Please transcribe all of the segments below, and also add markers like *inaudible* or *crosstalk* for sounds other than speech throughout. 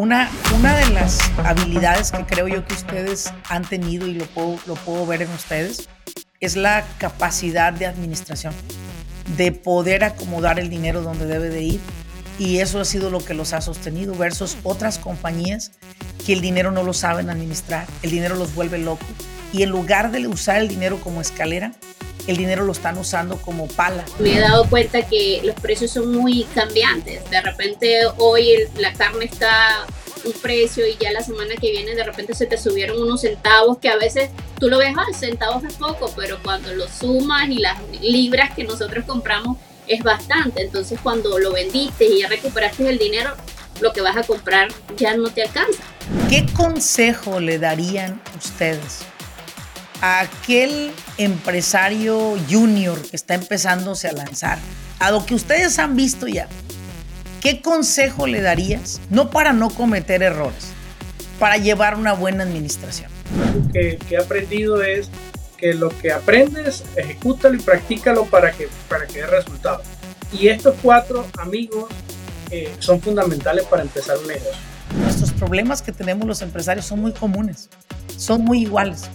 Una, una de las habilidades que creo yo que ustedes han tenido y lo puedo, lo puedo ver en ustedes es la capacidad de administración, de poder acomodar el dinero donde debe de ir. Y eso ha sido lo que los ha sostenido versus otras compañías que el dinero no lo saben administrar, el dinero los vuelve locos. Y en lugar de usar el dinero como escalera, el dinero lo están usando como pala. Me he dado cuenta que los precios son muy cambiantes. De repente hoy la carne está un precio y ya la semana que viene de repente se te subieron unos centavos que a veces tú lo ves, ah, centavos es poco, pero cuando lo sumas y las libras que nosotros compramos es bastante. Entonces cuando lo vendiste y ya recuperaste el dinero, lo que vas a comprar ya no te alcanza. ¿Qué consejo le darían ustedes a aquel empresario junior que está empezándose a lanzar? A lo que ustedes han visto ya. ¿Qué consejo le darías? No para no cometer errores, para llevar una buena administración. Lo que, he aprendido es que lo que aprendes, ejecútalo y practícalo para que, para que dé resultados. Y estos cuatro amigos eh, son fundamentales para empezar un negocio. Nuestros problemas que tenemos los empresarios son muy comunes, son muy iguales.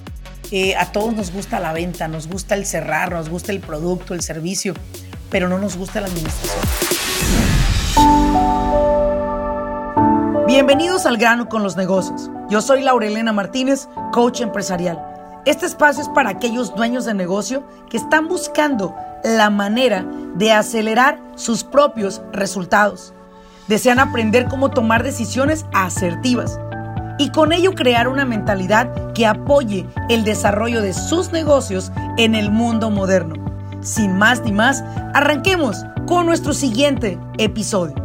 Eh, a todos nos gusta la venta, nos gusta el cerrar, nos gusta el producto, el servicio, pero no nos gusta la administración. Bienvenidos al grano con los negocios. Yo soy Laurelena Martínez, coach empresarial. Este espacio es para aquellos dueños de negocio que están buscando la manera de acelerar sus propios resultados. Desean aprender cómo tomar decisiones asertivas y con ello crear una mentalidad que apoye el desarrollo de sus negocios en el mundo moderno. Sin más ni más, arranquemos con nuestro siguiente episodio.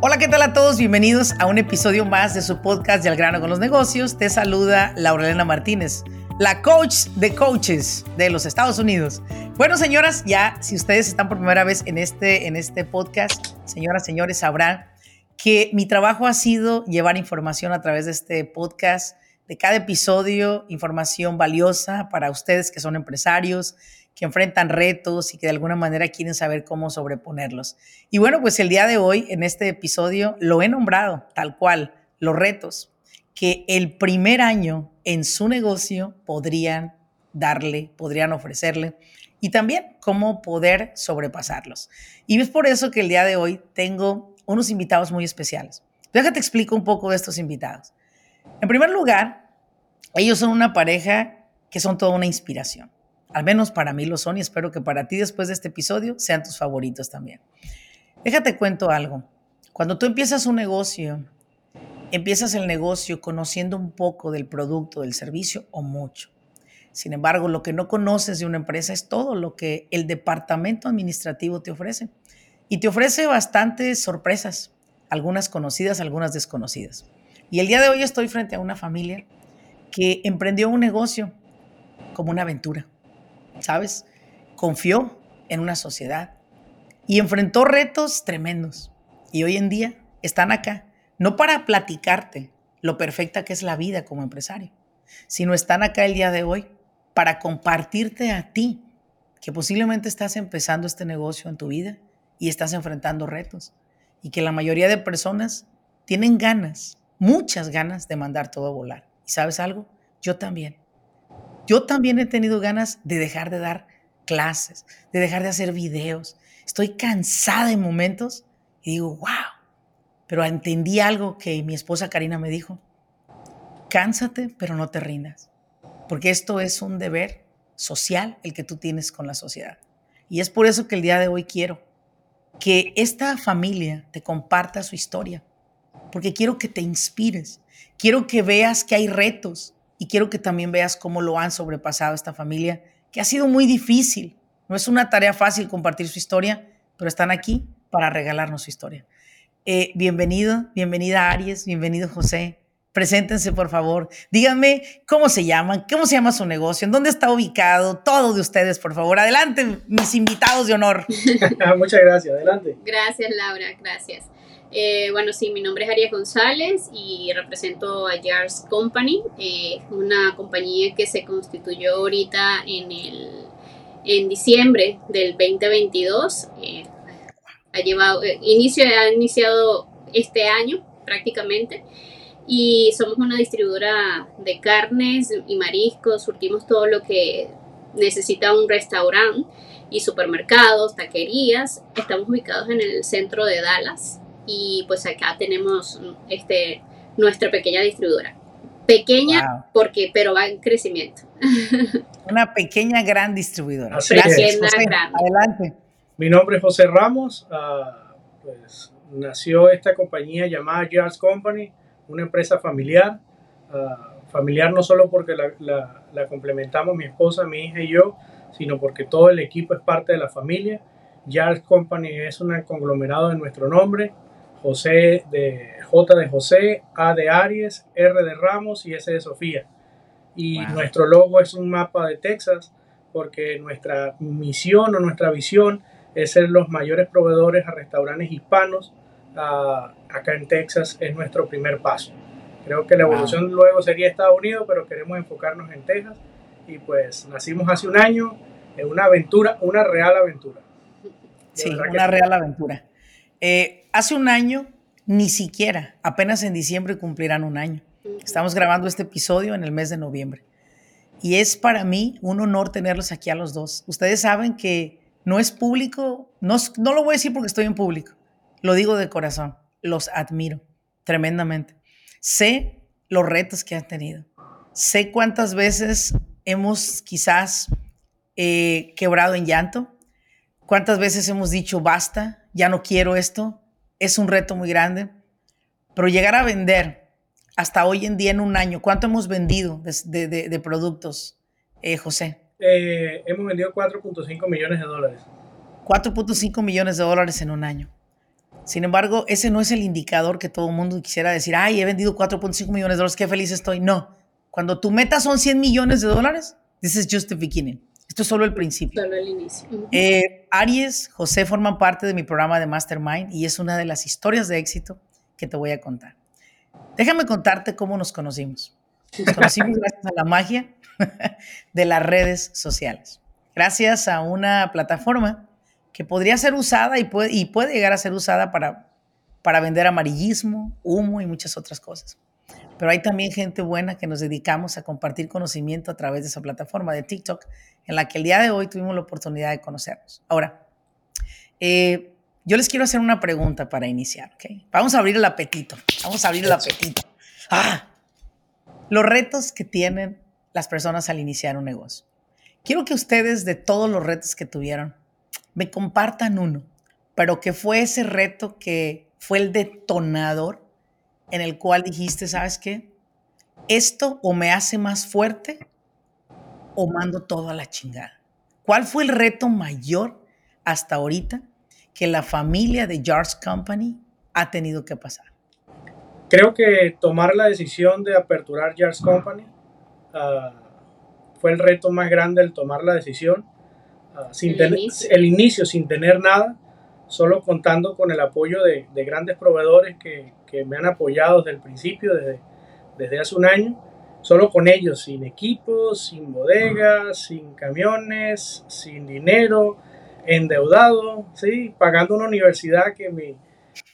Hola, ¿qué tal a todos? Bienvenidos a un episodio más de su podcast de Al grano con los negocios. Te saluda Laurelena Martínez, la coach de coaches de los Estados Unidos. Bueno, señoras, ya si ustedes están por primera vez en este, en este podcast, señoras, señores, sabrán que mi trabajo ha sido llevar información a través de este podcast, de cada episodio, información valiosa para ustedes que son empresarios, que enfrentan retos y que de alguna manera quieren saber cómo sobreponerlos. Y bueno, pues el día de hoy, en este episodio, lo he nombrado tal cual, los retos que el primer año en su negocio podrían darle, podrían ofrecerle y también cómo poder sobrepasarlos. Y es por eso que el día de hoy tengo unos invitados muy especiales. Déjate explico un poco de estos invitados. En primer lugar, ellos son una pareja que son toda una inspiración. Al menos para mí lo son y espero que para ti después de este episodio sean tus favoritos también. Déjate cuento algo. Cuando tú empiezas un negocio, empiezas el negocio conociendo un poco del producto, del servicio o mucho. Sin embargo, lo que no conoces de una empresa es todo lo que el departamento administrativo te ofrece y te ofrece bastantes sorpresas, algunas conocidas, algunas desconocidas. Y el día de hoy estoy frente a una familia que emprendió un negocio como una aventura, ¿sabes? Confió en una sociedad y enfrentó retos tremendos. Y hoy en día están acá, no para platicarte lo perfecta que es la vida como empresario, sino están acá el día de hoy para compartirte a ti que posiblemente estás empezando este negocio en tu vida y estás enfrentando retos. Y que la mayoría de personas tienen ganas, muchas ganas de mandar todo a volar. ¿Y sabes algo? Yo también. Yo también he tenido ganas de dejar de dar clases, de dejar de hacer videos. Estoy cansada en momentos y digo, wow. Pero entendí algo que mi esposa Karina me dijo. Cánsate, pero no te rindas. Porque esto es un deber social el que tú tienes con la sociedad. Y es por eso que el día de hoy quiero que esta familia te comparta su historia, porque quiero que te inspires, quiero que veas que hay retos y quiero que también veas cómo lo han sobrepasado esta familia, que ha sido muy difícil. No es una tarea fácil compartir su historia, pero están aquí para regalarnos su historia. Eh, bienvenido, bienvenida Aries, bienvenido José. Preséntense, por favor. Díganme cómo se llaman, cómo se llama su negocio, en dónde está ubicado, todo de ustedes, por favor. Adelante, mis invitados de honor. *laughs* *laughs* Muchas gracias, adelante. Gracias, Laura, gracias. Eh, bueno, sí, mi nombre es Arias González y represento a Jars Company, eh, una compañía que se constituyó ahorita en, el, en diciembre del 2022. Eh, ha llevado, inicio, ha iniciado este año prácticamente y somos una distribuidora de carnes y mariscos, surtimos todo lo que necesita un restaurante y supermercados, taquerías. Estamos ubicados en el centro de Dallas y pues acá tenemos este, nuestra pequeña distribuidora. Pequeña porque, pero va en crecimiento. *laughs* Una pequeña gran distribuidora. Gracias, Adelante. Mi nombre es José Ramos. Uh, pues nació esta compañía llamada Jars Company, una empresa familiar. Uh, familiar no solo porque la, la, la complementamos mi esposa, mi hija y yo, sino porque todo el equipo es parte de la familia. Jars Company es un conglomerado de nuestro nombre. José de J de José, A de Aries, R de Ramos y S de Sofía. Y nuestro logo es un mapa de Texas porque nuestra misión o nuestra visión es ser los mayores proveedores a restaurantes hispanos acá en Texas es nuestro primer paso. Creo que la evolución luego sería Estados Unidos, pero queremos enfocarnos en Texas y pues nacimos hace un año en una aventura, una real aventura. sí, una real aventura. Eh, hace un año, ni siquiera, apenas en diciembre cumplirán un año. Estamos grabando este episodio en el mes de noviembre. Y es para mí un honor tenerlos aquí a los dos. Ustedes saben que no es público, no, no lo voy a decir porque estoy en público, lo digo de corazón, los admiro tremendamente. Sé los retos que han tenido, sé cuántas veces hemos quizás eh, quebrado en llanto, cuántas veces hemos dicho basta, ya no quiero esto, es un reto muy grande, pero llegar a vender hasta hoy en día en un año, ¿cuánto hemos vendido de, productos, eh, José? Eh, hemos vendido 4.5 millones de dólares. 4.5 millones de dólares en un año. Sin embargo, ese no es el indicador que todo el mundo quisiera decir, ay, he vendido 4.5 millones de dólares, qué feliz estoy. No, cuando tu meta son 100 millones de dólares, this is just the beginning. Esto es solo el principio. Solo el inicio. Eh, Aries, José forman parte de mi programa de Mastermind y es una de las historias de éxito que te voy a contar. Déjame contarte cómo nos conocimos. Conocimos gracias a la magia *laughs* de las redes sociales. Gracias a una plataforma que podría ser usada y puede, y puede llegar a ser usada para, para vender amarillismo, humo y muchas otras cosas pero hay también gente buena que nos dedicamos a compartir conocimiento a través de esa plataforma de TikTok, en la que el día de hoy tuvimos la oportunidad de conocernos. Ahora, eh, yo les quiero hacer una pregunta para iniciar, ¿ok? Vamos a abrir el apetito, vamos a abrir el apetito. Ah, los retos que tienen las personas al iniciar un negocio. Quiero que ustedes, de todos los retos que tuvieron, me compartan uno, pero que fue ese reto que fue el detonador en el cual dijiste, ¿sabes qué? Esto o me hace más fuerte o mando todo a la chingada. ¿Cuál fue el reto mayor hasta ahorita que la familia de Jars Company ha tenido que pasar? Creo que tomar la decisión de aperturar Jars Company ah, fue el reto más grande, el tomar la decisión. Ah, sin el, inicio. el inicio sin tener nada, solo contando con el apoyo de, de grandes proveedores que, que me han apoyado desde el principio, desde, desde hace un año, solo con ellos, sin equipos, sin bodegas, sin camiones, sin dinero, endeudado, ¿sí? pagando una universidad que mi,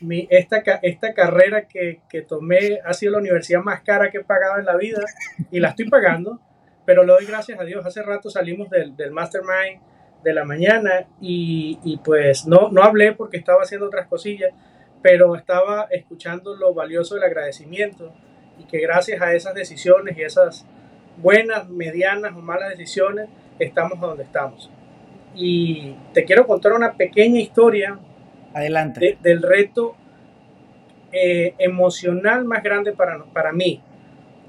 mi, esta, esta carrera que, que, tomé ha sido la universidad más cara que he pagado en la vida y la estoy pagando, pero le doy gracias a Dios. Hace rato salimos del, del Mastermind de la mañana y, y, pues no, no hablé porque estaba haciendo otras cosillas, pero estaba escuchando lo valioso del agradecimiento y que gracias a esas decisiones y esas buenas, medianas o malas decisiones, estamos donde estamos. Y te quiero contar una pequeña historia Adelante. del reto eh, emocional más grande para, para mí.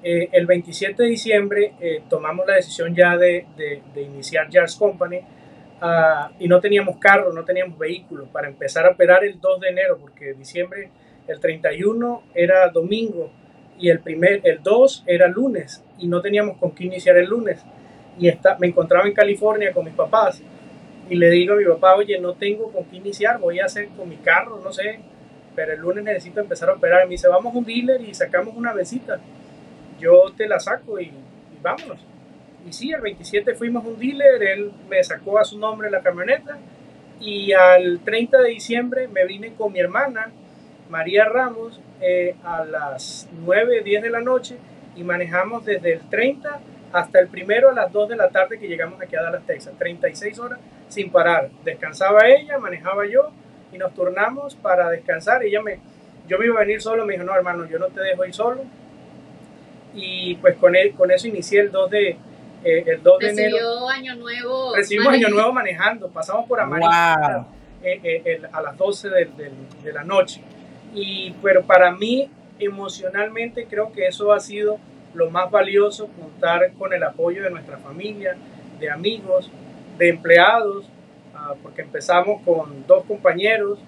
Eh, el 27 de diciembre eh, tomamos la decisión ya de, de, iniciar Jars Company Ah, y no teníamos carro, no teníamos vehículos para empezar a operar el 2 de enero, porque diciembre, el 31 era domingo y el, primer, el 2 era lunes y no teníamos con qué iniciar el lunes. Y está, me encontraba en California con mis papás y le digo a mi papá, oye, no tengo con qué iniciar, voy a hacer con mi carro, no sé. pero el lunes necesito empezar a operar. Y me dice, vamos a un dealer y sacamos una besita. Yo te la saco y, vámonos. Y sí, el 27 fuimos a un dealer, él me sacó a su nombre la camioneta y al 30 de diciembre me vine con mi hermana, María Ramos, eh, a las 9, 10 de la noche y manejamos desde el 30 hasta el primero a las 2 de la tarde que llegamos aquí a Dallas, Texas. 36 horas sin parar. Descansaba ella, manejaba yo y nos turnamos para descansar. Ella me, yo me iba a venir solo, me dijo, no hermano, yo no te dejo ir solo. Y pues con, él, con eso inicié el 2 de, eh, el 2 de enero. Año Nuevo. Recibimos Año Nuevo manejando. Pasamos por Amarillo eh, eh, a las 12 de, de la noche. Y, pero para mí, emocionalmente, creo que eso ha sido lo más valioso, contar con el apoyo de nuestra familia, de amigos, de empleados, ah, porque empezamos con dos compañeros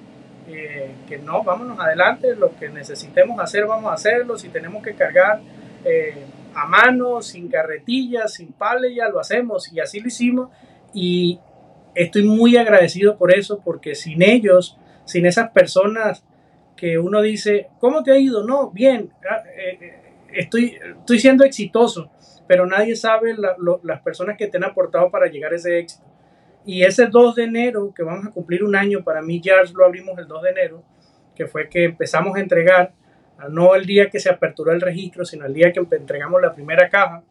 eh, que no, vámonos adelante, lo que necesitemos hacer, vamos a hacerlo, si tenemos que cargar eh, a mano, sin carretillas, sin pale, ya lo hacemos y así lo hicimos y estoy muy agradecido por eso, porque sin ellos, sin esas personas que uno dice, ¿cómo te ha ido? No, bien, ah, eh, estoy, estoy siendo exitoso, pero nadie sabe las personas que te han aportado para llegar a ese éxito. Y ese 2 de enero, que vamos a cumplir un año, para mí ya lo abrimos el 2 de enero, que fue que empezamos a entregar, no el día que se aperturó el registro, sino el día que entregamos la primera caja,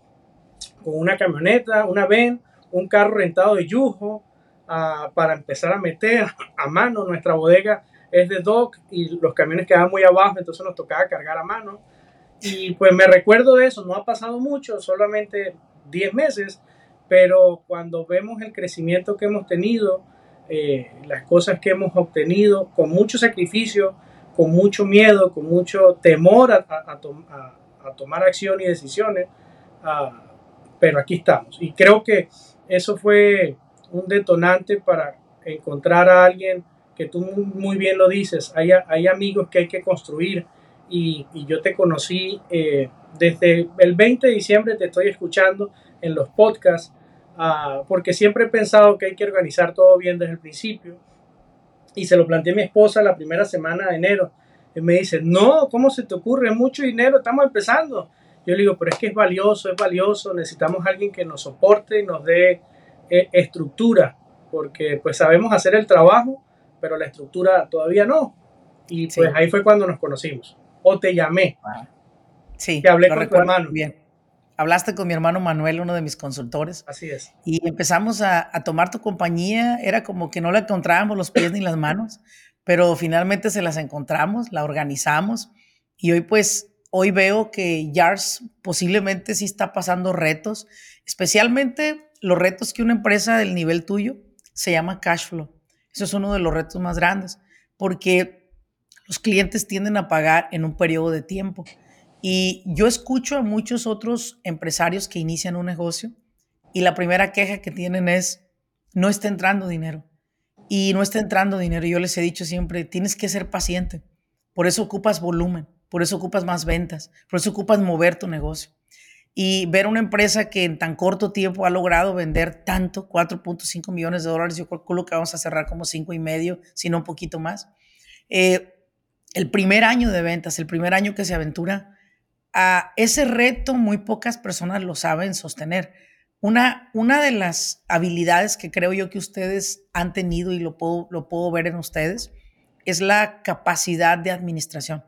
con una camioneta, una VEN, un carro rentado de lujo, ah, para empezar a meter a mano. Nuestra bodega es de dock y los camiones quedaban muy abajo, entonces nos tocaba cargar a mano y pues me recuerdo de eso, no ha pasado mucho, solamente 10 meses, pero cuando vemos el crecimiento que hemos tenido, eh, las cosas que hemos obtenido, con mucho sacrificio, con mucho miedo, con mucho temor a, tomar acción y decisiones, ah, pero aquí estamos. Y creo que eso fue un detonante para encontrar a alguien que tú muy bien lo dices, hay, hay amigos que hay que construir y, yo te conocí eh, desde el 20 de diciembre, te estoy escuchando en los podcasts, ah, porque siempre he pensado que hay que organizar todo bien desde el principio. Y se lo planteé a mi esposa la primera semana de enero. Y me dice, no, ¿cómo se te ocurre? Mucho dinero, estamos empezando. Yo le digo, pero es que es valioso, es valioso, necesitamos a alguien que nos soporte y nos dé eh, estructura, porque pues sabemos hacer el trabajo, pero la estructura todavía no. Y pues ahí fue cuando nos conocimos o te llamé. Sí. Te hablé con tu hermano. Bien. Hablaste con mi hermano Manuel, uno de mis consultores. Así es. Y empezamos a, tomar tu compañía. Era como que no la encontrábamos los pies ni las manos, pero finalmente se las encontramos, la organizamos. Y hoy pues, hoy veo que Yars posiblemente sí está pasando retos, especialmente los retos que una empresa del nivel tuyo se llama cash flow. Eso es uno de los retos más grandes, porque los clientes tienden a pagar en un periodo de tiempo. Y yo escucho a muchos otros empresarios que inician un negocio y la primera queja que tienen es, no está entrando dinero. Y no está entrando dinero. Yo les he dicho siempre, tienes que ser paciente. Por eso ocupas volumen, por eso ocupas más ventas, por eso ocupas mover tu negocio. Y ver una empresa que en tan corto tiempo ha logrado vender tanto, 4.5 millones de dólares, yo calculo que vamos a cerrar como 5 y medio, si no un poquito más. Eh, el primer año de ventas, el primer año que se aventura, a ese reto muy pocas personas lo saben sostener. Una, una de las habilidades que creo yo que ustedes han tenido y lo puedo, lo puedo ver en ustedes es la capacidad de administración,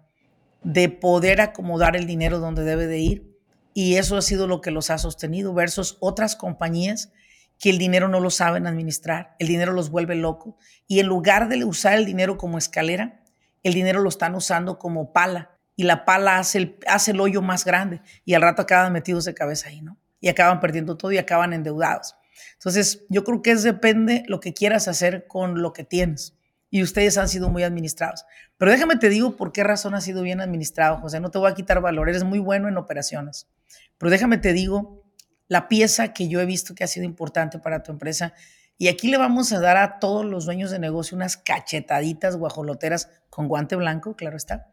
de poder acomodar el dinero donde debe de ir. Y eso ha sido lo que los ha sostenido versus otras compañías que el dinero no lo saben administrar, el dinero los vuelve loco y en lugar de usar el dinero como escalera, el dinero lo están usando como pala y la pala hace el, hace el hoyo más grande y al rato acaban metidos de cabeza ahí, ¿no? Y acaban perdiendo todo y acaban endeudados. Entonces, yo creo que es depende lo que quieras hacer con lo que tienes. Y ustedes han sido muy administrados. Pero déjame te digo por qué razón ha sido bien administrado, José. No te voy a quitar valor, eres muy bueno en operaciones. Pero déjame te digo la pieza que yo he visto que ha sido importante para tu empresa y aquí le vamos a dar a todos los dueños de negocio unas cachetaditas guajoloteras con guante blanco, claro está.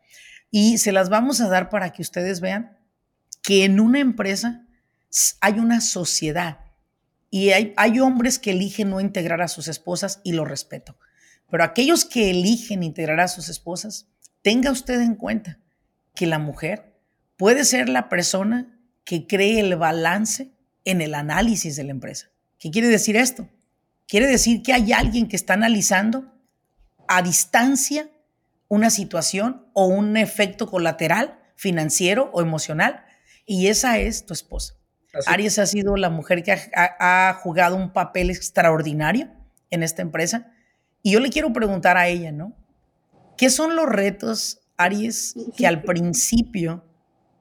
Y se las vamos a dar para que ustedes vean que en una empresa hay una sociedad y hay, hombres que eligen no integrar a sus esposas y lo respeto. Pero aquellos que eligen integrar a sus esposas, tenga usted en cuenta que la mujer puede ser la persona que cree el balance en el análisis de la empresa. ¿Qué quiere decir esto? Quiere decir que hay alguien que está analizando a distancia una situación o un efecto colateral financiero o emocional y esa es tu esposa. Aries ha sido la mujer que ha, jugado un papel extraordinario en esta empresa y yo le quiero preguntar a ella, ¿no? ¿Qué son los retos, Aries, que al *laughs* principio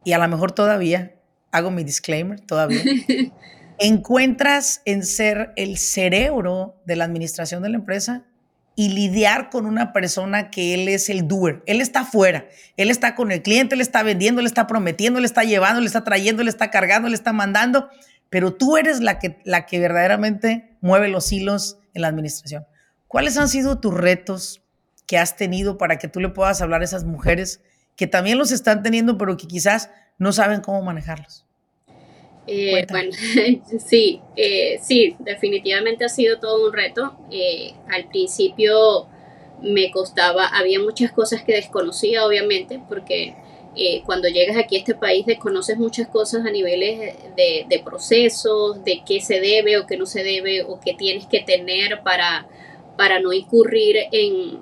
y a lo mejor todavía, hago mi disclaimer, todavía, *laughs* encuentras en ser el cerebro de la administración de la empresa y lidiar con una persona que él es el doer. Él está afuera, él está con el cliente, él está vendiendo, él está prometiendo, él está llevando, él está trayendo, él está cargando, él está mandando, pero tú eres la que, la que verdaderamente mueve los hilos en la administración. ¿Cuáles han sido tus retos que has tenido para que tú le puedas hablar a esas mujeres que también los están teniendo, pero que quizás no saben cómo manejarlos? Eh, bueno, *laughs* sí, eh, sí, definitivamente ha sido todo un reto. Eh, al principio me costaba, había muchas cosas que desconocía, obviamente, porque cuando llegas aquí a este país desconoces muchas cosas a niveles de, de, procesos, de qué se debe o qué no se debe, o qué tienes que tener para, para no incurrir en,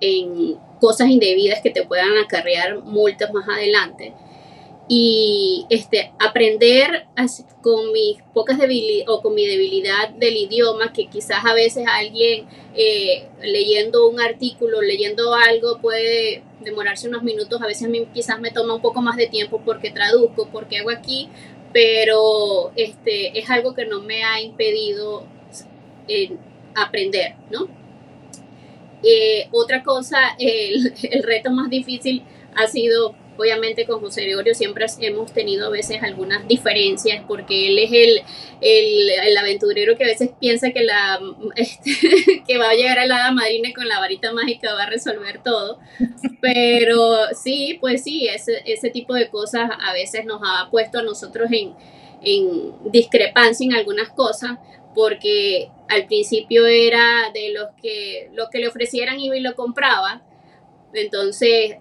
en cosas indebidas que te puedan acarrear multas más adelante y este, aprender con mis pocas debilidades o con mi debilidad del idioma, que quizás a veces alguien eh, leyendo un artículo, leyendo algo puede demorarse unos minutos, a veces quizás me toma un poco más de tiempo porque traduzco, porque hago aquí, pero este, es algo que no me ha impedido eh, aprender, ¿no? Eh, otra cosa, el, el reto más difícil ha sido Obviamente con José Gregorio siempre hemos tenido a veces algunas diferencias porque él es el, el, aventurero que a veces piensa que, la, *laughs* este, que va a llegar a la hada madrina con la varita mágica va a resolver todo. Pero sí, pues sí, ese, ese tipo de cosas a veces nos ha puesto a nosotros en, en discrepancia en algunas cosas porque al principio era de los que lo que le ofrecieran iba y lo compraba. Entonces,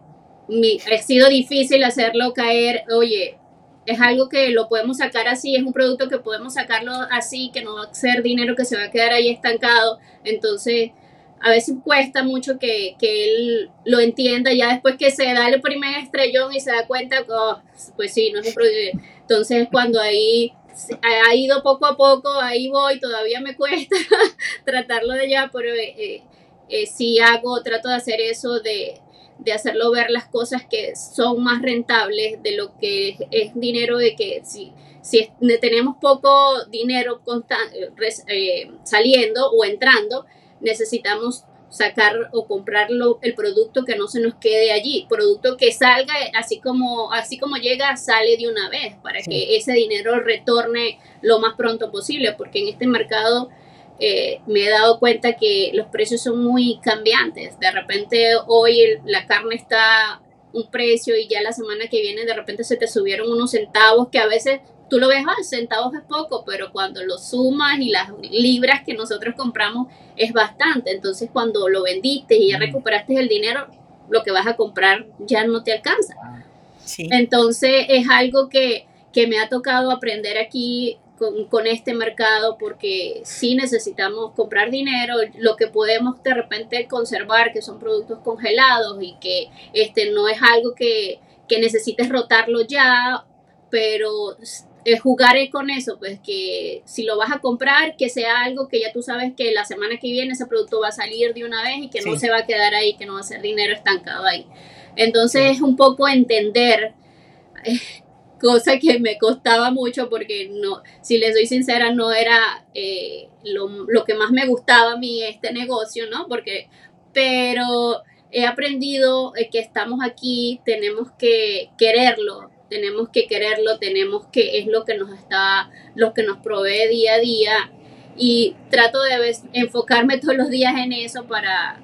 ha sido difícil hacerlo caer, oye, es algo que lo podemos sacar así, es un producto que podemos sacarlo así, que no va a ser dinero que se va a quedar ahí estancado. Entonces, a veces cuesta mucho que, él lo entienda, ya después que se da el primer estrellón y se da cuenta, oh, pues sí, no es un producto. Entonces, cuando ahí ha ido poco a poco, ahí voy, todavía me cuesta *laughs* tratarlo de ya, pero eh, eh, eh, sí hago, trato de hacer eso de de hacerlo ver las cosas que son más rentables de lo que es dinero de que si, si tenemos poco dinero eh, saliendo o entrando, necesitamos sacar o comprarlo el producto que no se nos quede allí, producto que salga así como así como llega sale de una vez para que ese dinero retorne lo más pronto posible, porque en este mercado eh, me he dado cuenta que los precios son muy cambiantes. De repente hoy la carne está un precio y ya la semana que viene de repente se te subieron unos centavos que a veces tú lo ves, ah, centavos es poco, pero cuando lo sumas y las libras que nosotros compramos es bastante. Entonces cuando lo vendiste y ya recuperaste el dinero, lo que vas a comprar ya no te alcanza. Ah, Entonces es algo que, que me ha tocado aprender aquí con, este mercado porque sí necesitamos comprar dinero, lo que podemos de repente conservar, que son productos congelados y que este, no es algo que, que necesites rotarlo ya, pero jugar con eso, pues que si lo vas a comprar, que sea algo que ya tú sabes que la semana que viene ese producto va a salir de una vez y que no se va a quedar ahí, que no va a ser dinero estancado ahí. Entonces es un poco entender eh, cosa que me costaba mucho porque no, si les soy sincera, no era eh, lo, que más me gustaba a mí este negocio, ¿no? Porque, pero he aprendido eh, que estamos aquí, tenemos que quererlo, tenemos que quererlo, tenemos que, es lo que nos está, lo que nos provee día a día y trato de enfocarme *laughs* todos los días en eso para,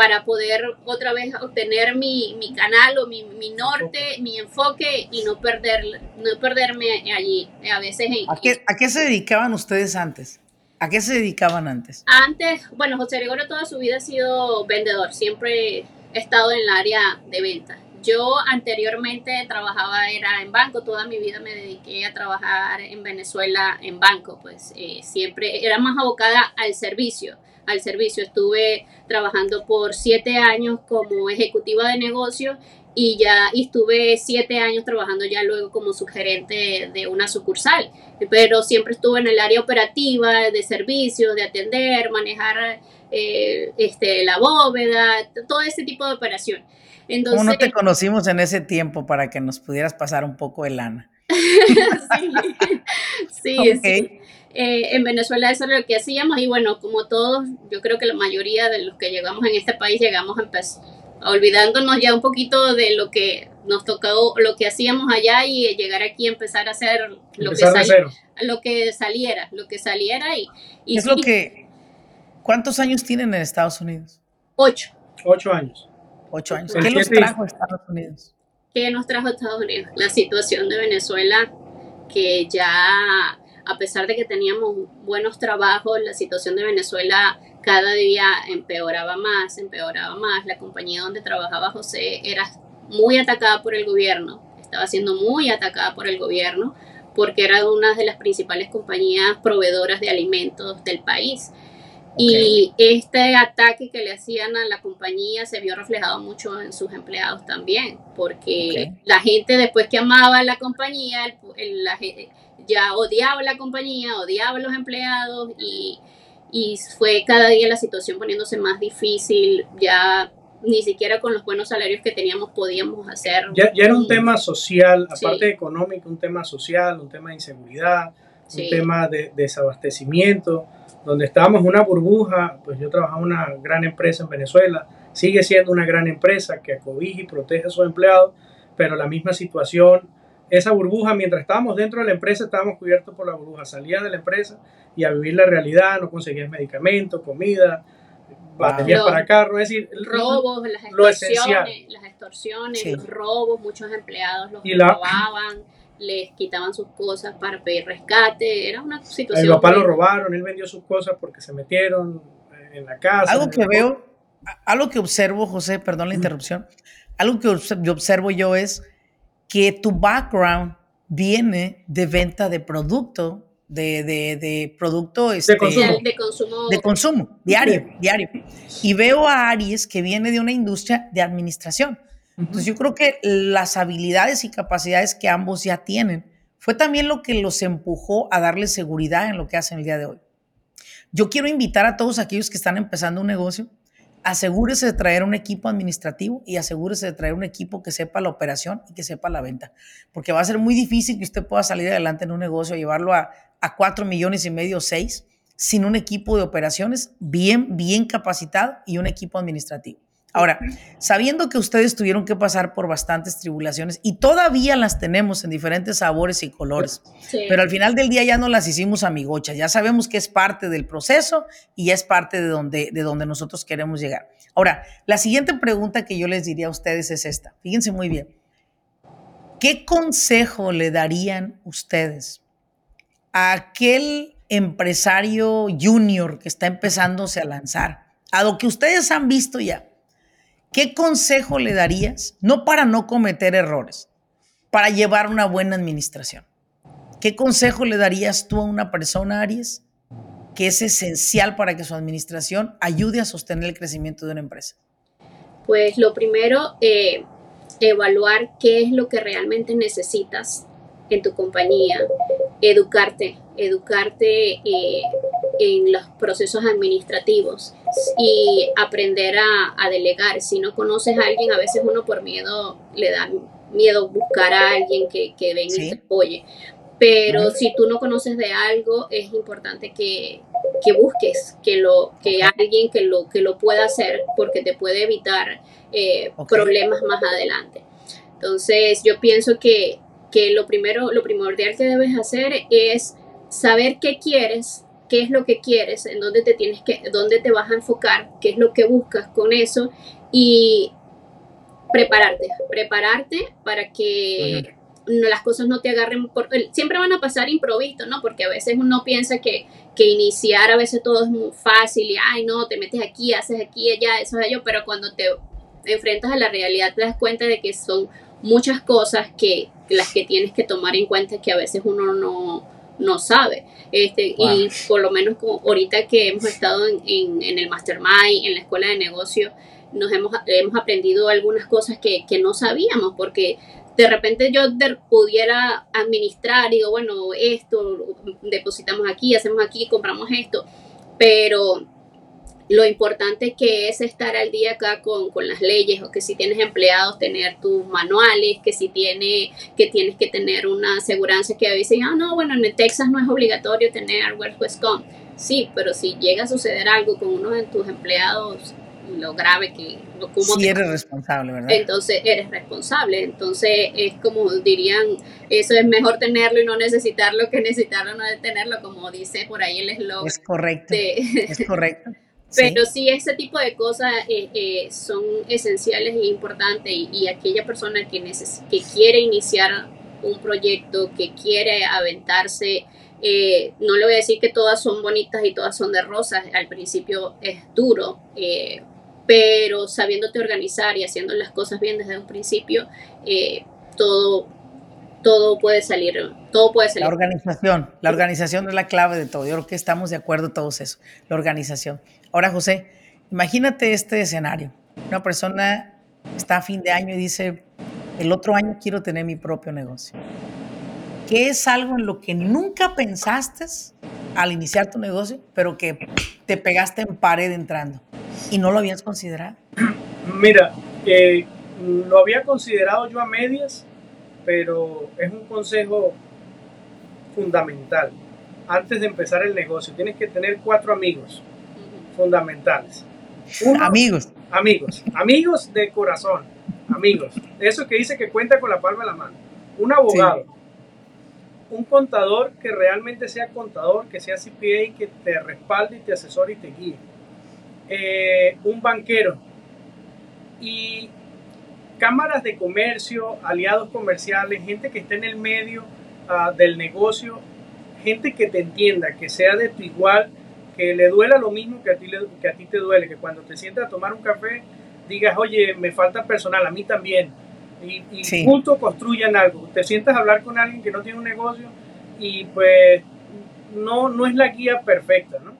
para poder otra vez obtener mi, mi canal o mi, mi, norte, mi enfoque y no, perder, no perderme allí. A veces. ¿A, qué, ¿A qué se dedicaban ustedes antes? ¿A qué se dedicaban antes? Antes, bueno, José Gregorio toda su vida ha sido vendedor, siempre he estado en el área de ventas. Yo anteriormente trabajaba, era en banco, toda mi vida me dediqué a trabajar en Venezuela en banco, pues eh, siempre era más abocada al servicio, al servicio. Estuve trabajando por siete años como ejecutiva de negocio y ya estuve siete años trabajando ya luego como sugerente de una sucursal, pero siempre estuve en el área operativa, de servicios, de atender, manejar eh, este, la bóveda, todo ese tipo de operación. Entonces, ¿Cómo no te conocimos en ese tiempo para que nos pudieras pasar un poco de lana? *laughs* *laughs* sí, sí, eh, en Venezuela eso es lo que hacíamos y bueno, como todos, yo creo que la mayoría de los que llegamos en este país llegamos a empezar olvidándonos ya un poquito de lo que nos tocó, lo que hacíamos allá y llegar aquí a empezar a hacer lo, que, lo que saliera, lo que saliera y... y es lo que... ¿Cuántos años tienen en Estados Unidos? Ocho. Ocho años. Ocho años. ¿Qué nos trajo a Estados Unidos? ¿Qué nos trajo a Estados Unidos? La situación de Venezuela, que ya a pesar de que teníamos buenos trabajos, la situación de Venezuela cada día empeoraba más, empeoraba más. La compañía donde trabajaba José era muy atacada por el gobierno, estaba siendo muy atacada por el gobierno porque era una de las principales compañías proveedoras de alimentos del país. Y este ataque que le hacían a la compañía se vio reflejado mucho en sus empleados también, porque la gente después que amaba la compañía, ya odiaba la compañía, odiaba a los empleados y y fue cada día la situación poniéndose más difícil, ya ni siquiera con los buenos salarios que teníamos podíamos hacer. Ya, era un tema social, aparte económico, un tema social, un tema de inseguridad, un tema de, desabastecimiento, donde estábamos en una burbuja, pues yo trabajaba en una gran empresa en Venezuela, sigue siendo una gran empresa que acobija y protege a sus empleados, pero la misma situación esa burbuja, mientras estábamos dentro de la empresa, estábamos cubiertos por la burbuja. Salías de la empresa y a vivir la realidad, no conseguías medicamentos, comida, baterías para carro, es decir, robos, las extorsiones, las extorsiones, los robos, muchos empleados los robaban, les quitaban sus cosas para pedir rescate, era una situación. El papá lo robaron, él vendió sus cosas porque se metieron en la casa. Algo que veo, algo que observo, José, perdón la interrupción, algo que observo yo es que tu background viene de venta de producto, de, de, producto este, de, consumo. de, consumo. diario, diario. Y veo a Aries que viene de una industria de administración. Entonces yo creo que las habilidades y capacidades que ambos ya tienen fue también lo que los empujó a darle seguridad en lo que hacen el día de hoy. Yo quiero invitar a todos aquellos que están empezando un negocio asegúrese de traer un equipo administrativo y asegúrese de traer un equipo que sepa la operación y que sepa la venta, porque va a ser muy difícil que usted pueda salir adelante en un negocio, llevarlo a, a 4 millones y medio, 6, sin un equipo de operaciones bien, bien capacitado y un equipo administrativo. Ahora, sabiendo que ustedes tuvieron que pasar por bastantes tribulaciones y todavía las tenemos en diferentes sabores y colores, pero al final del día ya no las hicimos amigochas, ya sabemos que es parte del proceso y ya es parte de donde, de donde nosotros queremos llegar. Ahora, la siguiente pregunta que yo les diría a ustedes es esta, fíjense muy bien, ¿qué consejo le darían ustedes a aquel empresario junior que está empezándose a lanzar, a lo que ustedes han visto ya? ¿Qué consejo le darías? No para no cometer errores, para llevar una buena administración. ¿Qué consejo le darías tú a una persona, Aries, que es esencial para que su administración ayude a sostener el crecimiento de una empresa? Pues lo primero, eh, evaluar qué es lo que realmente necesitas en tu compañía, educarte, educarte eh, en los procesos administrativos y aprender a, delegar. Si no conoces a alguien, a veces uno por miedo le da miedo buscar a alguien que, que venga y te apoye. Pero si tú no conoces de algo, es importante que, busques que lo que alguien que lo que lo pueda hacer porque te puede evitar eh, problemas más adelante. Entonces, yo pienso que que lo primero, lo primordial que debes hacer es saber qué quieres, qué es lo que quieres, en dónde te tienes que, dónde te vas a enfocar, qué es lo que buscas con eso y prepararte, prepararte para que las cosas no te agarren por, siempre van a pasar improvisto, ¿no? Porque a veces uno piensa que, que iniciar a veces todo es muy fácil y ay no, te metes aquí, haces aquí, allá, eso, ello, pero cuando te enfrentas a la realidad te das cuenta de que son muchas cosas que las que tienes que tomar en cuenta que a veces uno no, no sabe. Este, Y por lo menos como ahorita que hemos estado en, en, el Mastermind, en la escuela de negocio, nos hemos, hemos aprendido algunas cosas que, que no sabíamos, porque de repente yo pudiera administrar, digo, bueno, esto, depositamos aquí, hacemos aquí, compramos esto, pero lo importante que es estar al día acá con, con, las leyes o que si tienes empleados tener tus manuales, que si tiene, que tienes que tener una aseguranza que a veces, ah, no, bueno, en Texas no es obligatorio tener West Com. Sí, pero si llega a suceder algo con uno de tus empleados, lo grave que... sí, eres responsable, ¿verdad? Entonces eres responsable. Entonces es como dirían, eso es mejor tenerlo y no necesitarlo que necesitarlo no tenerlo, como dice por ahí el eslogan. Es correcto. es *laughs* correcto. Pero sí. ese tipo de cosas eh, eh, son esenciales e importantes y, aquella persona que, que quiere iniciar un proyecto, que quiere aventarse, eh, no le voy a decir que todas son bonitas y todas son de rosas, al principio es duro, pero sabiéndote organizar y haciendo las cosas bien desde un principio, todo todo puede salir, todo puede salir. La organización, la organización es la clave de todo. Yo creo que estamos de acuerdo todos eso, la organización. Ahora, José, imagínate este escenario. Una persona está a fin de año y dice, el otro año quiero tener mi propio negocio. ¿Qué es algo en lo que nunca pensaste al iniciar tu negocio, pero que te pegaste en pared entrando y no lo habías considerado? Mira, lo había considerado yo a medias pero es un consejo fundamental. Antes de empezar el negocio, tienes que tener cuatro amigos fundamentales. amigos. Amigos, amigos de corazón, amigos. Eso que dice que cuenta con la palma de la mano. Un abogado, un contador que realmente sea contador, que sea CPA, que te respalde y te asesore y te guíe. Eh, un banquero y cámaras de comercio, aliados comerciales, gente que esté en el medio ah, del negocio, gente que te entienda, que sea de tu igual, que le duela lo mismo que a ti, que a ti te duele, que cuando te sientas a tomar un café digas, oye, me falta personal, a mí también. Y, y juntos construyan algo. Te sientas a hablar con alguien que no tiene un negocio y pues no, no es la guía perfecta, ¿no?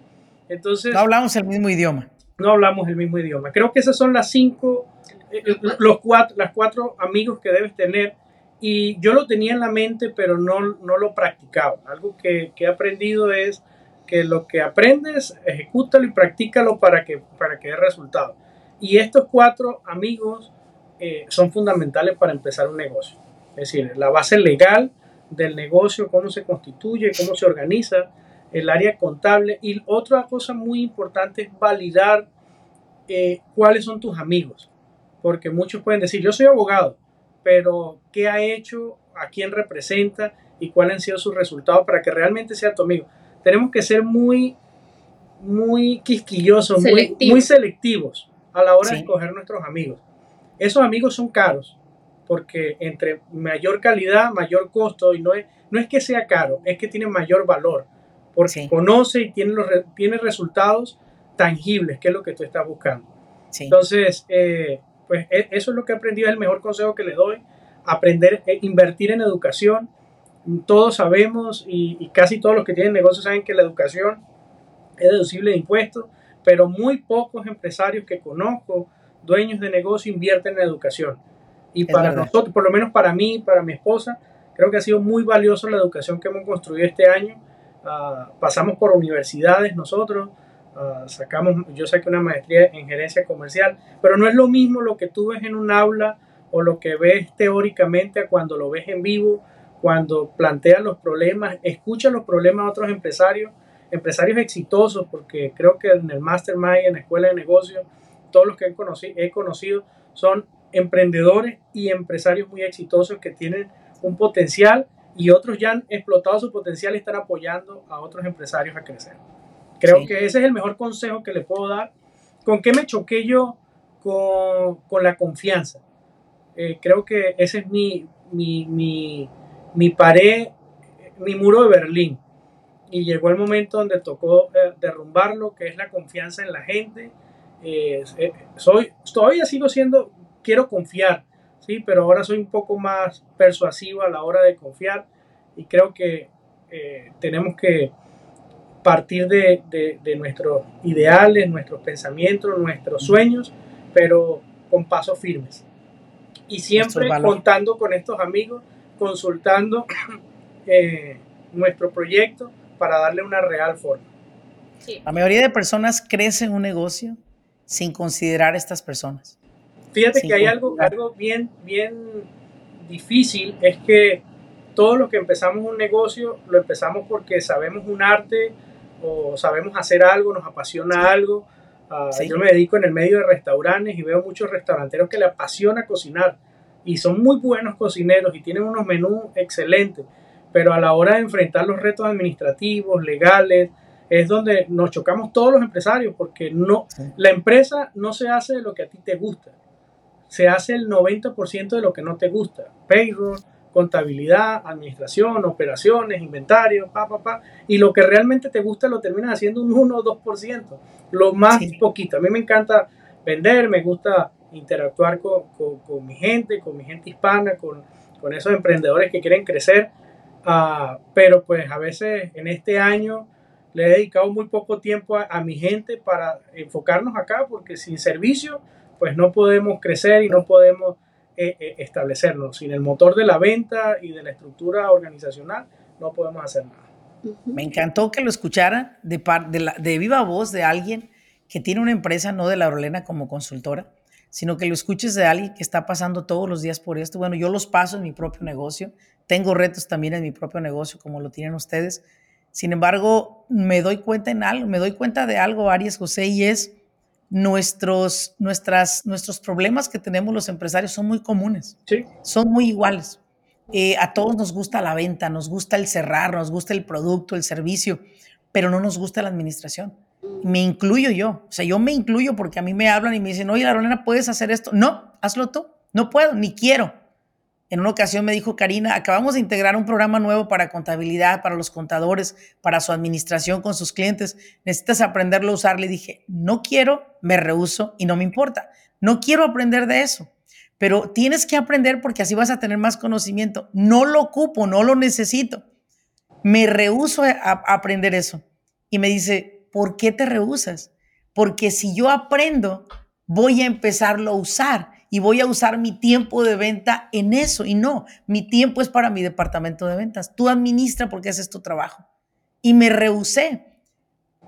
Entonces... No hablamos el mismo idioma. No hablamos el mismo idioma. Creo que esas son las cinco eh, los cuatro, las cuatro amigos que debes tener. Y yo lo tenía en la mente, pero no, no lo practicaba. Algo que, que, he aprendido es que lo que aprendes, ejecútalo y practícalo para que, para que dé resultado. Y estos cuatro amigos eh, son fundamentales para empezar un negocio. Es decir, la base legal del negocio, cómo se constituye, cómo se organiza, el área contable. Y otra cosa muy importante es validar eh, cuáles son tus amigos porque muchos pueden decir, yo soy abogado, pero ¿qué ha hecho? ¿A quién representa? ¿Y cuáles han sido sus resultados para que realmente sea tu amigo? Tenemos que ser muy, muy quisquillosos, muy, muy, selectivos a la hora de escoger nuestros amigos. Esos amigos son caros, porque entre mayor calidad, mayor costo, y no es, no es que sea caro, es que tiene mayor valor, porque conoce y tiene, los, tiene resultados tangibles, que es lo que tú estás buscando. Entonces, eh, pues e, eso es lo que he aprendido, es el mejor consejo que le doy, aprender, e invertir en educación. Todos sabemos y, casi todos los que tienen negocios saben que la educación es deducible de impuestos, pero muy pocos empresarios que conozco, dueños de negocio, invierten en educación. Y para nosotros, por lo menos para mí, para mi esposa, creo que ha sido muy valioso la educación que hemos construido este año. Ah, pasamos por universidades nosotros, Ah, sacamos, yo saqué una maestría en gerencia comercial, pero no es lo mismo lo que tú ves en un aula o lo que ves teóricamente a cuando lo ves en vivo, cuando planteas los problemas, escuchas los problemas de otros empresarios, empresarios exitosos, porque creo que en el Mastermind, en la Escuela de Negocios, todos los que he conocido, he conocido son emprendedores y empresarios muy exitosos que tienen un potencial y otros ya han explotado su potencial y están apoyando a otros empresarios a crecer. Creo que ese es el mejor consejo que le puedo dar. ¿Con qué me choqué yo? Con, con la confianza. Eh, creo que ese es mi, mi, mi, mi, pared, mi muro de Berlín. Y llegó el momento donde tocó eh, derrumbarlo, que es la confianza en la gente, eh, soy, todavía sigo siendo, quiero confiar, ¿sí? pero ahora soy un poco más persuasivo a la hora de confiar y creo que eh, tenemos que partir de, de, nuestros ideales, nuestros pensamientos, nuestros sueños, pero con pasos firmes. Y siempre contando con estos amigos, consultando eh, nuestro proyecto para darle una real forma. La mayoría de personas crecen un negocio sin considerar a estas personas. Fíjate que hay algo, algo bien, bien difícil, es que todos los que empezamos un negocio lo empezamos porque sabemos un arte o sabemos hacer algo, nos apasiona algo. Ah, yo me dedico en el medio de restaurantes y veo muchos restauranteros que le apasiona cocinar y son muy buenos cocineros y tienen unos menús excelentes, pero a la hora de enfrentar los retos administrativos, legales, es donde nos chocamos todos los empresarios porque no la empresa no se hace de lo que a ti te gusta. Se hace el 90% de lo que no te gusta. Payroll, contabilidad, administración, operaciones, inventario, pa, pa, pa. Y lo que realmente te gusta lo terminas haciendo un 1 o 2%, lo más poquito. A mí me encanta vender, me gusta interactuar con, mi gente, con mi gente hispana, con, esos emprendedores que quieren crecer. Ah, pero pues a veces en este año le he dedicado muy poco tiempo a mi gente para enfocarnos acá, porque sin servicio pues no podemos crecer y no podemos eh, eh, establecernos. Sin el motor de la venta y de la estructura organizacional no podemos hacer nada. Me encantó que lo escuchara de, de, de viva voz de alguien que tiene una empresa, no de la Orlena como consultora, sino que lo escuches de alguien que está pasando todos los días por esto. Bueno, yo los paso en mi propio negocio, tengo retos también en mi propio negocio como lo tienen ustedes. Sin embargo, me doy cuenta en algo, me doy cuenta de algo, Arias José, y es nuestros, nuestras, nuestros problemas que tenemos los empresarios son muy comunes, son muy iguales. Eh, a todos nos gusta la venta, nos gusta el cerrar, nos gusta el producto, el servicio, pero no nos gusta la administración. Me incluyo yo, o sea, yo me incluyo porque a mí me hablan y me dicen, oye, Lorena, ¿puedes hacer esto? No, hazlo tú, no puedo, ni quiero. En una ocasión me dijo Karina, acabamos de integrar un programa nuevo para contabilidad, para los contadores, para su administración con sus clientes. Necesitas aprenderlo a usar. Le dije, no quiero, me rehuso y no me importa. No quiero aprender de eso, pero tienes que aprender porque así vas a tener más conocimiento. No lo ocupo, no lo necesito. Me rehuso a, aprender eso. Y me dice, ¿por qué te rehusas? Porque si yo aprendo, voy a empezarlo a usar y voy a usar mi tiempo de venta en eso. Y no, mi tiempo es para mi departamento de ventas. Tú administra porque ese es tu trabajo. Y me rehusé.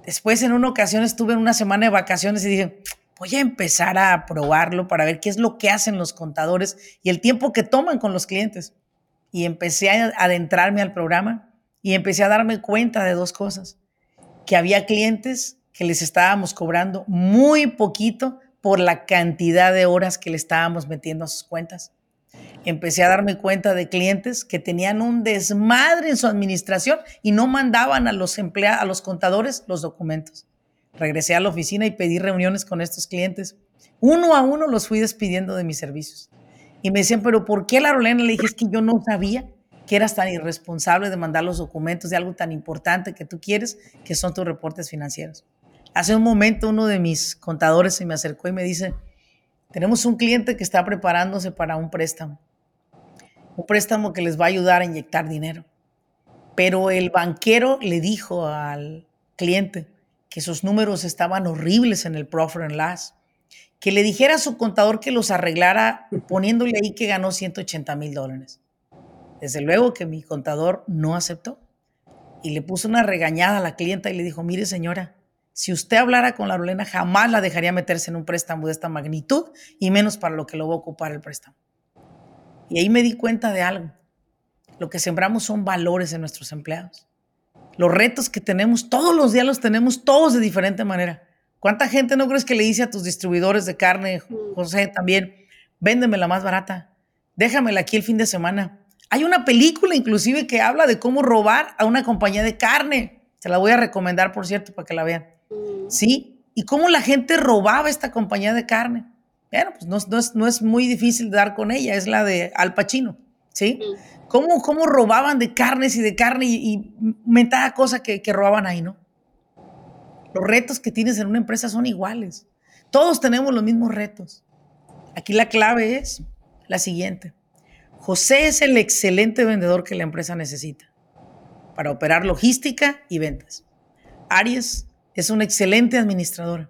Después en una ocasión estuve en una semana de vacaciones y dije, voy a empezar a probarlo para ver qué es lo que hacen los contadores y el tiempo que toman con los clientes. Y empecé a adentrarme al programa y empecé a darme cuenta de dos cosas. Que había clientes que les estábamos cobrando muy poquito por la cantidad de horas que le estábamos metiendo a sus cuentas. Empecé a darme cuenta de clientes que tenían un desmadre en su administración y no mandaban a los empleados, a los contadores los documentos. Regresé a la oficina y pedí reuniones con estos clientes. Uno a uno los fui despidiendo de mis servicios. Y me decían, pero ¿por qué la Rolena? Le dije, es que yo no sabía que eras tan irresponsable de mandar los documentos de algo tan importante que tú quieres, que son tus reportes financieros. Hace un momento uno de mis contadores se me acercó y me dice, tenemos un cliente que está preparándose para un préstamo, un préstamo que les va a ayudar a inyectar dinero. Pero el banquero le dijo al cliente que sus números estaban horribles en el Profit and Loss, que le dijera a su contador que los arreglara poniéndole ahí que ganó 180 mil dólares. Desde luego que mi contador no aceptó y le puso una regañada a la clienta y le dijo, mire señora, si usted hablara con la Rolena, jamás la dejaría meterse en un préstamo de esta magnitud y menos para lo que lo va a ocupar el préstamo. Y ahí me di cuenta de algo. Lo que sembramos son valores en nuestros empleados. Los retos que tenemos todos los días los tenemos todos de diferente manera. ¿Cuánta gente no crees que le dice a tus distribuidores de carne, José, también, véndeme la más barata, déjamela aquí el fin de semana? Hay una película inclusive que habla de cómo robar a una compañía de carne. Se la voy a recomendar, por cierto, para que la vean. ¿sí? Y cómo la gente robaba esta compañía de carne. Bueno, pues no, es, muy difícil dar con ella, es la de Al Pacino, ¿sí? ¿Cómo, cómo robaban de carnes y de carne y, y mentada cosa que, que robaban ahí, ¿no? Los retos que tienes en una empresa son iguales. Todos tenemos los mismos retos. Aquí la clave es la siguiente. José es el excelente vendedor que la empresa necesita para operar logística y ventas. Aries es un excelente administrador.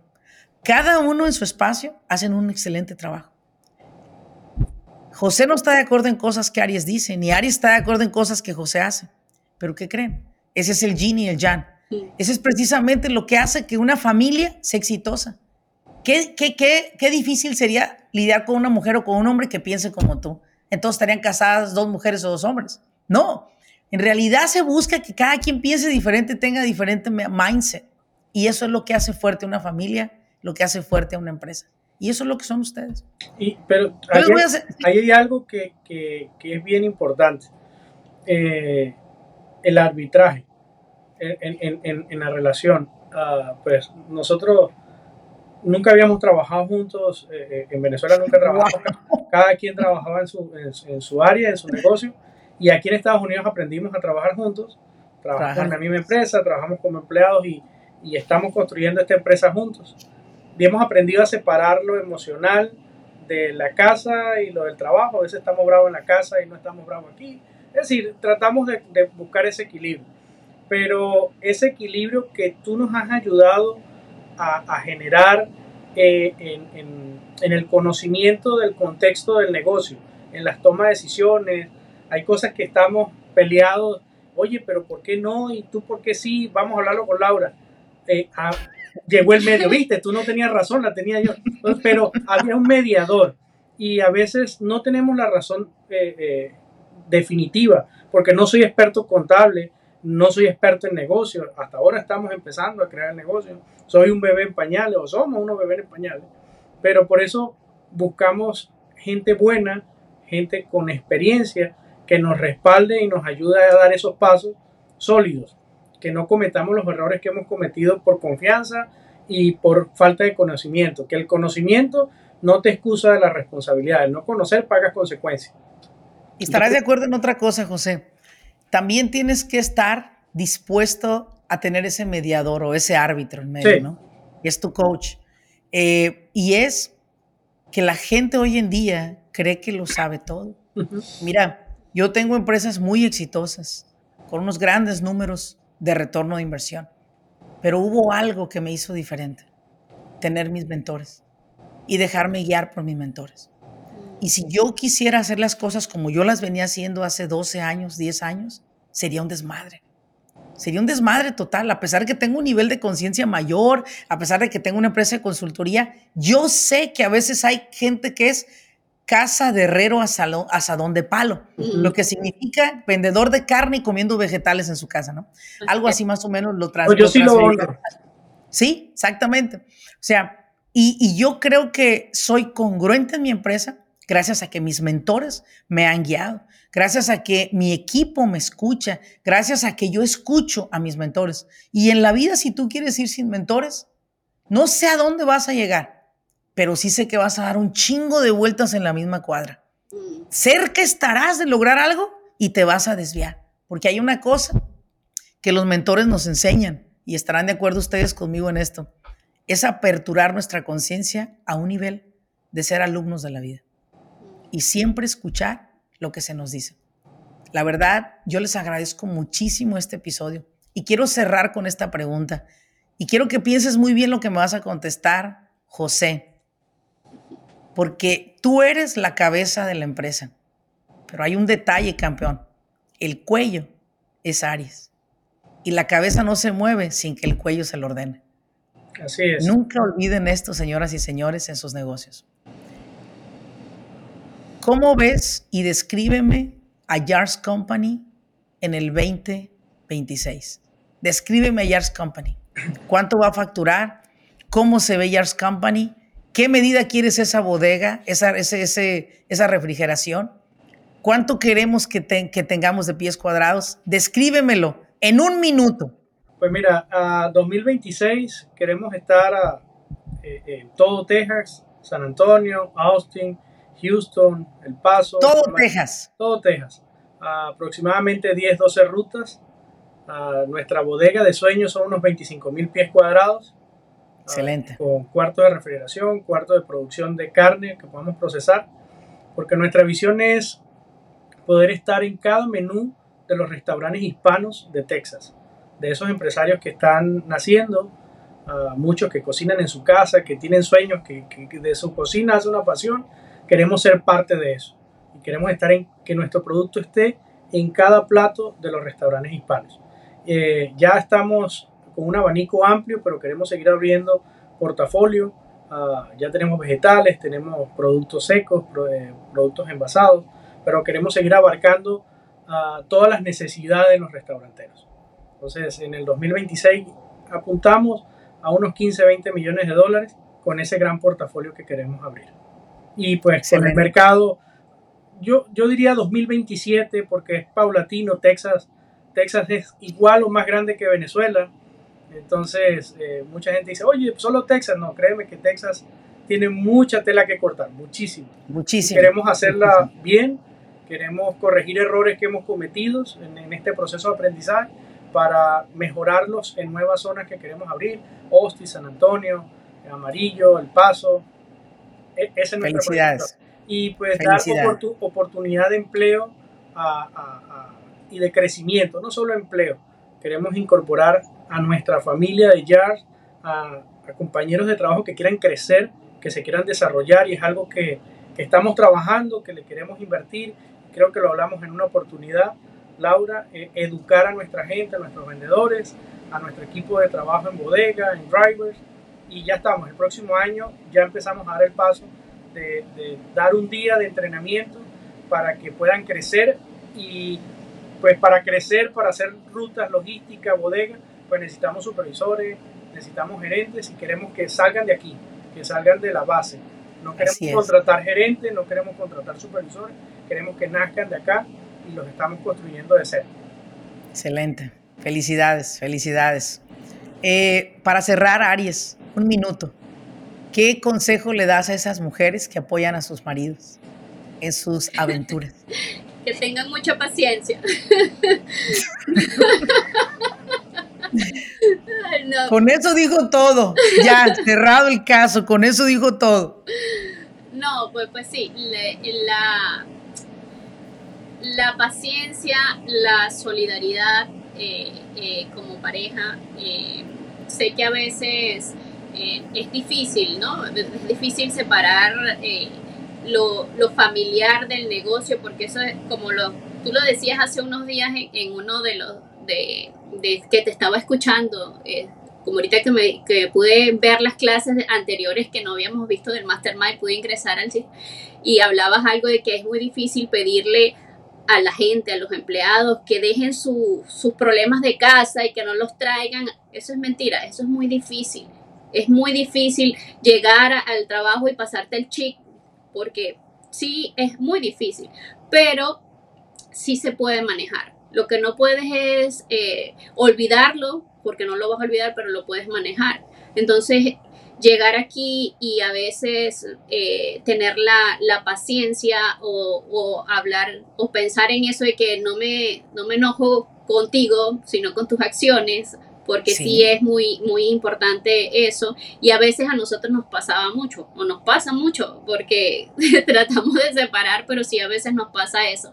Cada uno en su espacio hacen un excelente trabajo. José no está de acuerdo en cosas que Aries dice, ni Aries está de acuerdo en cosas que José hace. Pero ¿qué creen? Ese es el yin y el yang. Ese es precisamente lo que hace que una familia sea exitosa. ¿Qué, qué, qué, qué difícil sería lidiar con una mujer o con un hombre que piense como tú? Entonces estarían casadas dos mujeres o dos hombres. No, en realidad se busca que cada quien piense diferente, tenga diferente mindset. Y eso es lo que hace fuerte una familia, lo que hace fuerte a una empresa. Y eso es lo que son ustedes. Y, pero ahí, hay algo que, que, que, es bien importante. Eh, el arbitraje en, en, en la relación. Uh, pues nosotros nunca habíamos trabajado juntos. Eh, eh, en Venezuela nunca trabajamos. Cada quien trabajaba en su, en, su área, en su negocio. Y aquí en Estados Unidos aprendimos a trabajar juntos. Trabajamos en la misma empresa, trabajamos como empleados y, y estamos construyendo esta empresa juntos. Y hemos aprendido a separar lo emocional de la casa y lo del trabajo. A veces estamos bravos en la casa y no estamos bravos aquí. Es decir, tratamos de, de buscar ese equilibrio. Pero ese equilibrio que tú nos has ayudado a, generar eh, en, el conocimiento del contexto del negocio, en las tomas de decisiones. Hay cosas que estamos peleados, oye, pero ¿por qué no? ¿Y tú por qué sí? Vamos a hablarlo con Laura. Eh, ah, llegó el medio, viste, tú no tenías razón, la tenía yo, pero había un mediador y a veces no tenemos la razón eh, definitiva, porque no soy experto contable, no soy experto en negocios, hasta ahora estamos empezando a crear negocios, soy un bebé en pañales o somos unos bebés en pañales, pero por eso buscamos gente buena, gente con experiencia que nos respalde y nos ayude a dar esos pasos sólidos, que no cometamos los errores que hemos cometido por confianza y por falta de conocimiento, que el conocimiento no te excusa de la responsabilidad, el no conocer pagas consecuencias. Estarás de acuerdo en otra cosa, José también tienes que estar dispuesto a tener ese mediador o ese árbitro en medio, ¿no? es tu coach. Eh, y es que la gente hoy en día cree que lo sabe todo. Mira, yo tengo empresas muy exitosas, con unos grandes números de retorno de inversión, pero hubo algo que me hizo diferente, tener mis mentores y dejarme guiar por mis mentores. Y si yo quisiera hacer las cosas como yo las venía haciendo hace 12 años, 10 años, sería un desmadre. Sería un desmadre total, a pesar de que tengo un nivel de conciencia mayor, a pesar de que tengo una empresa de consultoría, yo sé que a veces hay gente que es casa de herrero asadón de palo, lo que significa vendedor de carne y comiendo vegetales en su casa, ¿no? Algo así más o menos lo trans. Pues yo sí lo Sí, exactamente. O sea, y, y yo creo que soy congruente en mi empresa, gracias a que mis mentores me han guiado, gracias a que mi equipo me escucha, gracias a que yo escucho a mis mentores. Y en la vida, si tú quieres ir sin mentores, no sé a dónde vas a llegar, pero sí sé que vas a dar un chingo de vueltas en la misma cuadra. Cerca estarás de lograr algo y te vas a desviar, porque hay una cosa que los mentores nos enseñan, y estarán de acuerdo ustedes conmigo en esto, es aperturar nuestra conciencia a un nivel de ser alumnos de la vida y siempre escuchar lo que se nos dice. La verdad, yo les agradezco muchísimo este episodio y quiero cerrar con esta pregunta. Y quiero que pienses muy bien lo que me vas a contestar, José, porque tú eres la cabeza de la empresa. Pero hay un detalle, campeón. El cuello es Aries. Y la cabeza no se mueve sin que el cuello se lo ordene. Así es. Nunca olviden esto, señoras y señores, en sus negocios. ¿Cómo ves y descríbeme a Yars Company en el 2026? Descríbeme a Yars Company. ¿Cuánto va a facturar? ¿Cómo se ve Yars Company? ¿Qué medida quieres esa bodega, esa, ese, esa refrigeración? ¿Cuánto queremos que, que tengamos de pies cuadrados? Descríbemelo en un minuto. Pues mira, a 2026 queremos estar eh, en todo Texas, San Antonio, Austin, Houston, El Paso. Todo Texas. Todo Texas. aproximadamente 10, 12 rutas. nuestra bodega de sueños son unos 25 mil pies cuadrados. Excelente. con cuartos de refrigeración, cuartos de producción de carne que podamos procesar, porque nuestra visión es poder estar en cada menú de los restaurantes hispanos de Texas, de esos empresarios que están naciendo, uh, muchos que cocinan en su casa, que tienen sueños, que, que, de su cocina hace una pasión, queremos ser parte de eso y queremos estar en que nuestro producto esté en cada plato de los restaurantes hispanos. Eh, ya estamos con un abanico amplio, pero queremos seguir abriendo portafolio. Uh, ya tenemos vegetales, tenemos productos secos, eh, productos envasados, pero queremos seguir abarcando uh, todas las necesidades de los restauranteros. Entonces, en el 2026 apuntamos a unos 15, 20 millones de dólares con ese gran portafolio que queremos abrir. Y pues Excelente. con el mercado, yo, yo diría 2027 porque es paulatino, Texas, Texas es igual o más grande que Venezuela. Entonces, eh, mucha gente dice, oye, solo Texas. No, créeme que Texas tiene mucha tela que cortar, muchísimo. Muchísimo. Queremos hacerla bien, queremos corregir errores que hemos cometido en, en, este proceso de aprendizaje para mejorarlos en nuevas zonas que queremos abrir, Austin, San Antonio, Amarillo, El Paso. E ese es Felicidades. Y pues dar oportun oportunidad de empleo a, a, a, y de crecimiento, no solo empleo. Queremos incorporar a nuestra familia de Jars, a, a, compañeros de trabajo que quieran crecer, que se quieran desarrollar y es algo que, que estamos trabajando, que le queremos invertir. Creo que lo hablamos en una oportunidad Laura, eh, educar a nuestra gente, a nuestros vendedores, a nuestro equipo de trabajo en bodega, en drivers, y ya estamos. El próximo año ya empezamos a dar el paso de, de dar un día de entrenamiento para que puedan crecer y pues para crecer, para hacer rutas logísticas, bodega, pues necesitamos supervisores, necesitamos gerentes y queremos que salgan de aquí, que salgan de la base. No queremos contratar gerentes, no queremos contratar supervisores, queremos que nazcan de acá y los estamos construyendo de cero. Excelente. Felicidades, felicidades. Eh, para cerrar, Aries, un minuto. ¿Qué consejo le das a esas mujeres que apoyan a sus maridos en sus *laughs* aventuras? que tengan mucha paciencia. no. Con eso dijo todo. Ya, *laughs* cerrado el caso, con eso dijo todo. No, pues, pues sí, le, la, la paciencia, la solidaridad eh, eh, como pareja, eh, sé que a veces eh, es difícil, ¿no? Es difícil separar eh, lo, familiar del negocio, porque eso es como lo, tú lo decías hace unos días en, uno de los de, que te estaba escuchando. como ahorita que, me, que pude ver las clases anteriores que no habíamos visto del Mastermind, pude ingresar al y hablabas algo de que es muy difícil pedirle a la gente, a los empleados, que dejen su, sus problemas de casa y que no los traigan. Eso es mentira, eso es muy difícil. Es muy difícil llegar al trabajo y pasarte el chic, porque sí, es muy difícil, pero sí se puede manejar. Lo que no puedes es eh, olvidarlo, porque no lo vas a olvidar, pero lo puedes manejar. Entonces, llegar aquí y a veces eh, tener la, la paciencia o, o, hablar o pensar en eso de que no me, no me enojo contigo, sino con tus acciones, porque sí. sí. es muy, muy importante eso. Y a veces a nosotros nos pasaba mucho, o nos pasa mucho, porque *laughs* tratamos de separar, pero sí a veces nos pasa eso.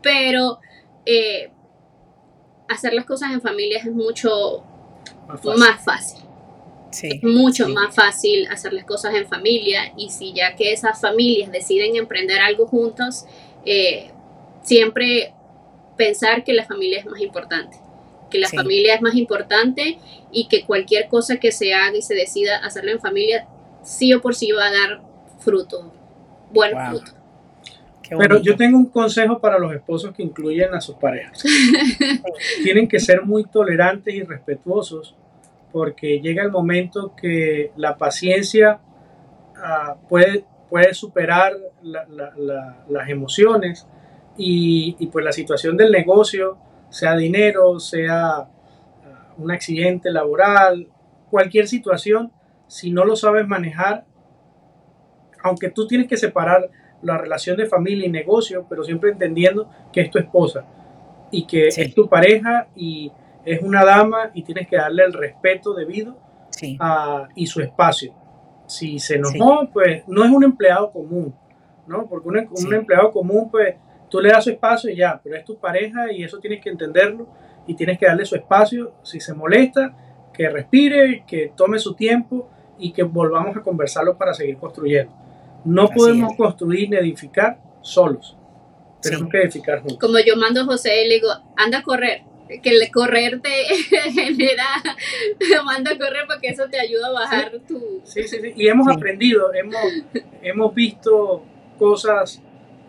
Pero eh, hacer las cosas en familia es mucho más fácil. Más fácil. Sí, es mucho sí. más fácil hacer las cosas en familia y si ya que esas familias deciden emprender algo juntos, eh, siempre pensar que la familia es más importante, que la Sí. familia es más importante y que cualquier cosa que se haga y se decida hacerlo en familia, sí o por sí va a dar fruto, buen Wow. fruto. Pero yo tengo un consejo para los esposos que incluyen a sus parejas. *laughs* Tienen que ser muy tolerantes y respetuosos porque llega el momento que la paciencia ah, puede, puede superar la- la- la- las emociones y, y pues la situación del negocio, sea dinero, sea ah, un accidente laboral, cualquier situación, si no lo sabes manejar, aunque tú tienes que separar la relación de familia y negocio, pero siempre entendiendo que es tu esposa y que Sí. es tu pareja y es una dama y tienes que darle el respeto debido ah, y su espacio. Si se enojó, pues no es un empleado común, ¿no? Porque un, un empleado común, pues tú le das su espacio y ya, pero es tu pareja y eso tienes que entenderlo y tienes que darle su espacio. Si se molesta, que respire, que tome su tiempo y que volvamos a conversarlo para seguir construyendo. No podemos construir ni edificar solos. Tenemos que edificar juntos. Como yo mando a José, le digo, anda a correr. Que el correr te *laughs* genera, te manda a correr porque eso te ayuda a bajar tu... Sí, sí, sí. Y hemos aprendido, hemos, hemos visto cosas,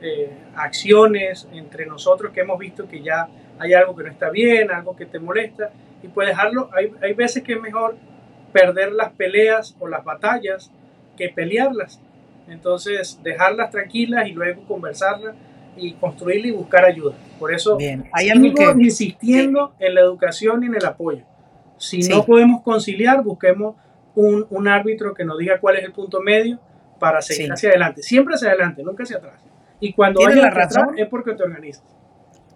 eh, acciones entre nosotros que hemos visto que ya hay algo que no está bien, algo que te molesta. Y pues dejarlo, hay, hay veces que es mejor perder las peleas o las batallas que pelearlas. Entonces, dejarlas tranquilas y luego conversarlas y construirlas y buscar ayuda. Por eso, Bien. ¿Hay algo que... insistiendo en la educación y en el apoyo. Si no podemos conciliar, busquemos un, un, árbitro que nos diga cuál es el punto medio para seguir hacia adelante. Siempre hacia adelante, nunca hacia atrás. Y cuando hay la razón es porque te organizas.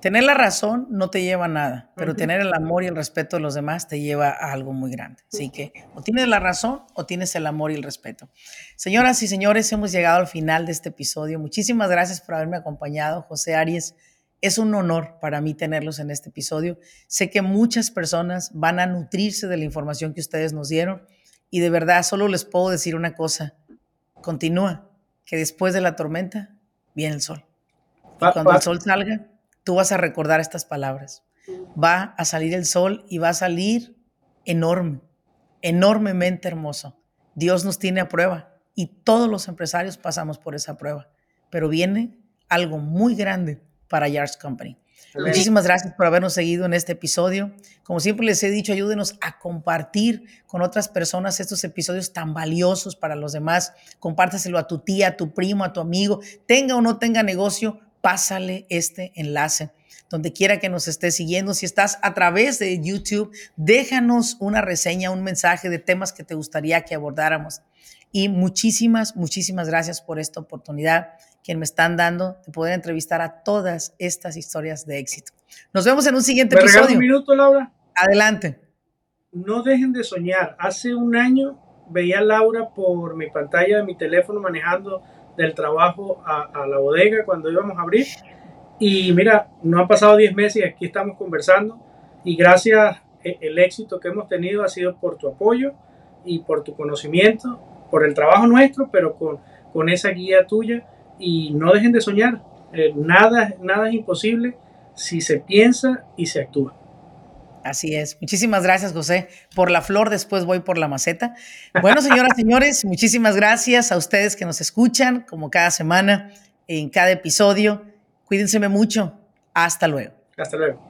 Tener la razón no te lleva a nada, pero tener el amor y el respeto de los demás te lleva a algo muy grande. Así que o tienes la razón o tienes el amor y el respeto. Señoras y señores, hemos llegado al final de este episodio. Muchísimas gracias por haberme acompañado, José Arias. Es un honor para mí tenerlos en este episodio. Sé que muchas personas van a nutrirse de la información que ustedes nos dieron y de verdad solo les puedo decir una cosa. Continúa, que después de la tormenta viene el sol. Y cuando el sol salga, tú vas a recordar estas palabras. Va a salir el sol y va a salir enorme, enormemente hermoso. Dios nos tiene a prueba y todos los empresarios pasamos por esa prueba, pero viene algo muy grande para Yards Company. Muchísimas gracias por habernos seguido en este episodio. Como siempre les he dicho, ayúdenos a compartir con otras personas estos episodios tan valiosos para los demás. Compártaselo a tu tía, a tu primo, a tu amigo, tenga o no tenga negocio, pásale este enlace. Donde quiera que nos estés siguiendo, si estás a través de YouTube, déjanos una reseña, un mensaje de temas que te gustaría que abordáramos. Y muchísimas, muchísimas gracias por esta oportunidad que me están dando de poder entrevistar a todas estas historias de éxito. Nos vemos en un siguiente ¿Me episodio. un minuto, Laura? Adelante. No dejen de soñar. Hace un año veía a Laura por mi pantalla de mi teléfono manejando del trabajo a, la bodega cuando íbamos a abrir. Y mira, no han pasado 10 meses y aquí estamos conversando. Y gracias, e, el éxito que hemos tenido ha sido por tu apoyo y por tu conocimiento, por el trabajo nuestro, pero con, con esa guía tuya. Y no dejen de soñar. Eh, nada, nada es imposible si se piensa y se actúa. Así es. Muchísimas gracias, José. Por la flor, después voy por la maceta. Bueno, señoras, *laughs* señores, muchísimas gracias a ustedes que nos escuchan, como cada semana, en cada episodio. Cuídense mucho. Hasta luego. Hasta luego.